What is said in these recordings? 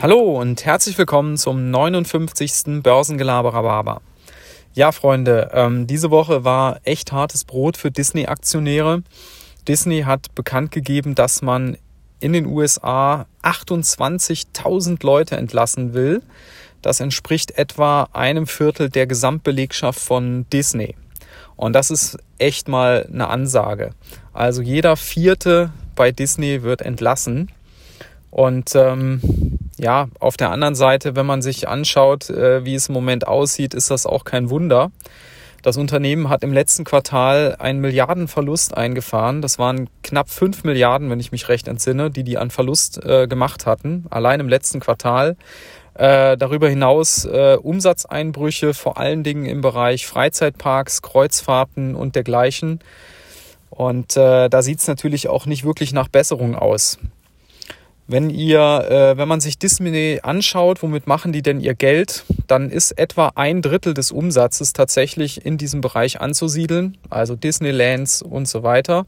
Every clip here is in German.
Hallo und herzlich willkommen zum 59. Börsengelaber Ja, Freunde, ähm, diese Woche war echt hartes Brot für Disney-Aktionäre. Disney hat bekannt gegeben, dass man in den USA 28.000 Leute entlassen will. Das entspricht etwa einem Viertel der Gesamtbelegschaft von Disney. Und das ist echt mal eine Ansage. Also jeder Vierte bei Disney wird entlassen. Und ähm, ja, auf der anderen Seite, wenn man sich anschaut, äh, wie es im Moment aussieht, ist das auch kein Wunder. Das Unternehmen hat im letzten Quartal einen Milliardenverlust eingefahren. Das waren knapp fünf Milliarden, wenn ich mich recht entsinne, die die an Verlust äh, gemacht hatten, allein im letzten Quartal. Äh, darüber hinaus äh, Umsatzeinbrüche, vor allen Dingen im Bereich Freizeitparks, Kreuzfahrten und dergleichen. Und äh, da sieht es natürlich auch nicht wirklich nach Besserung aus. Wenn ihr, äh, wenn man sich Disney anschaut, womit machen die denn ihr Geld, dann ist etwa ein Drittel des Umsatzes tatsächlich in diesem Bereich anzusiedeln, also Disneylands und so weiter.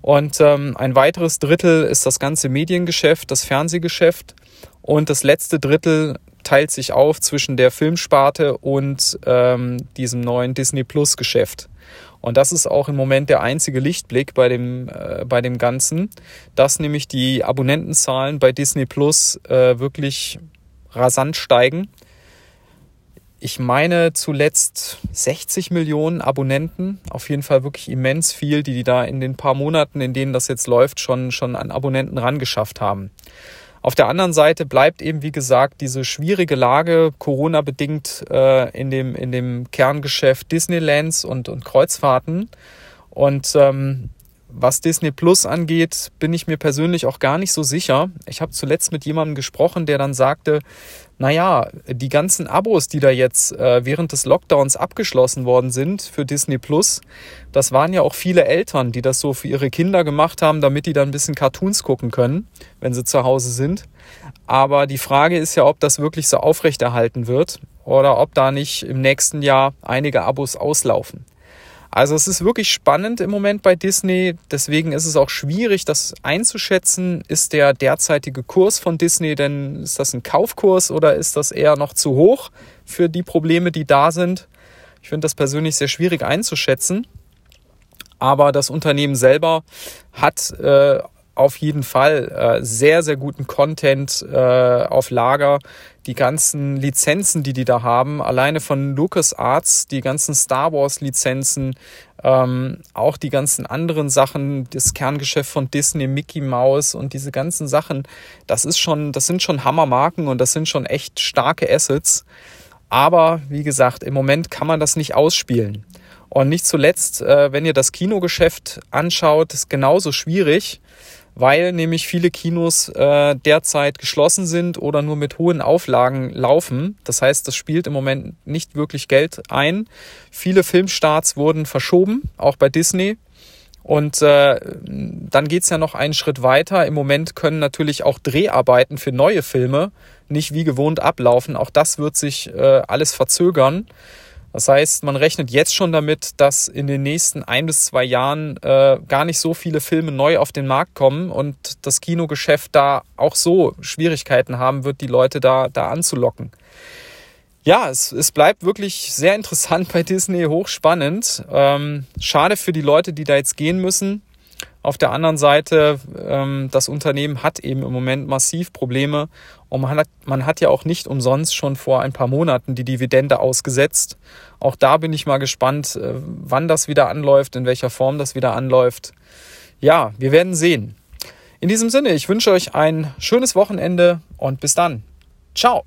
Und ähm, ein weiteres Drittel ist das ganze Mediengeschäft, das Fernsehgeschäft. Und das letzte Drittel teilt sich auf zwischen der Filmsparte und ähm, diesem neuen Disney Plus Geschäft. Und das ist auch im Moment der einzige Lichtblick bei dem, äh, bei dem Ganzen, dass nämlich die Abonnentenzahlen bei Disney Plus äh, wirklich rasant steigen. Ich meine zuletzt 60 Millionen Abonnenten, auf jeden Fall wirklich immens viel, die die da in den paar Monaten, in denen das jetzt läuft, schon, schon an Abonnenten rangeschafft haben. Auf der anderen Seite bleibt eben, wie gesagt, diese schwierige Lage, Corona-bedingt äh, in, dem, in dem Kerngeschäft Disneylands und, und Kreuzfahrten. Und ähm, was Disney Plus angeht, bin ich mir persönlich auch gar nicht so sicher. Ich habe zuletzt mit jemandem gesprochen, der dann sagte, naja, die ganzen Abos, die da jetzt äh, während des Lockdowns abgeschlossen worden sind für Disney Plus, das waren ja auch viele Eltern, die das so für ihre Kinder gemacht haben, damit die dann ein bisschen Cartoons gucken können, wenn sie zu Hause sind. Aber die Frage ist ja, ob das wirklich so aufrechterhalten wird oder ob da nicht im nächsten Jahr einige Abos auslaufen. Also es ist wirklich spannend im Moment bei Disney. Deswegen ist es auch schwierig, das einzuschätzen. Ist der derzeitige Kurs von Disney denn, ist das ein Kaufkurs oder ist das eher noch zu hoch für die Probleme, die da sind? Ich finde das persönlich sehr schwierig einzuschätzen. Aber das Unternehmen selber hat äh, auf jeden Fall äh, sehr, sehr guten Content äh, auf Lager. Die ganzen Lizenzen, die die da haben, alleine von LucasArts, die ganzen Star Wars Lizenzen, ähm, auch die ganzen anderen Sachen, das Kerngeschäft von Disney, Mickey Mouse und diese ganzen Sachen, das ist schon, das sind schon Hammermarken und das sind schon echt starke Assets. Aber wie gesagt, im Moment kann man das nicht ausspielen. Und nicht zuletzt, äh, wenn ihr das Kinogeschäft anschaut, ist genauso schwierig weil nämlich viele Kinos äh, derzeit geschlossen sind oder nur mit hohen Auflagen laufen. Das heißt, das spielt im Moment nicht wirklich Geld ein. Viele Filmstarts wurden verschoben, auch bei Disney. Und äh, dann geht's ja noch einen Schritt weiter. Im Moment können natürlich auch Dreharbeiten für neue Filme nicht wie gewohnt ablaufen. Auch das wird sich äh, alles verzögern. Das heißt, man rechnet jetzt schon damit, dass in den nächsten ein bis zwei Jahren äh, gar nicht so viele Filme neu auf den Markt kommen und das Kinogeschäft da auch so Schwierigkeiten haben wird, die Leute da, da anzulocken. Ja, es, es bleibt wirklich sehr interessant bei Disney, hochspannend. Ähm, schade für die Leute, die da jetzt gehen müssen. Auf der anderen Seite, ähm, das Unternehmen hat eben im Moment massiv Probleme und man hat, man hat ja auch nicht umsonst schon vor ein paar Monaten die Dividende ausgesetzt. Auch da bin ich mal gespannt, äh, wann das wieder anläuft, in welcher Form das wieder anläuft. Ja, wir werden sehen. In diesem Sinne, ich wünsche euch ein schönes Wochenende und bis dann. Ciao.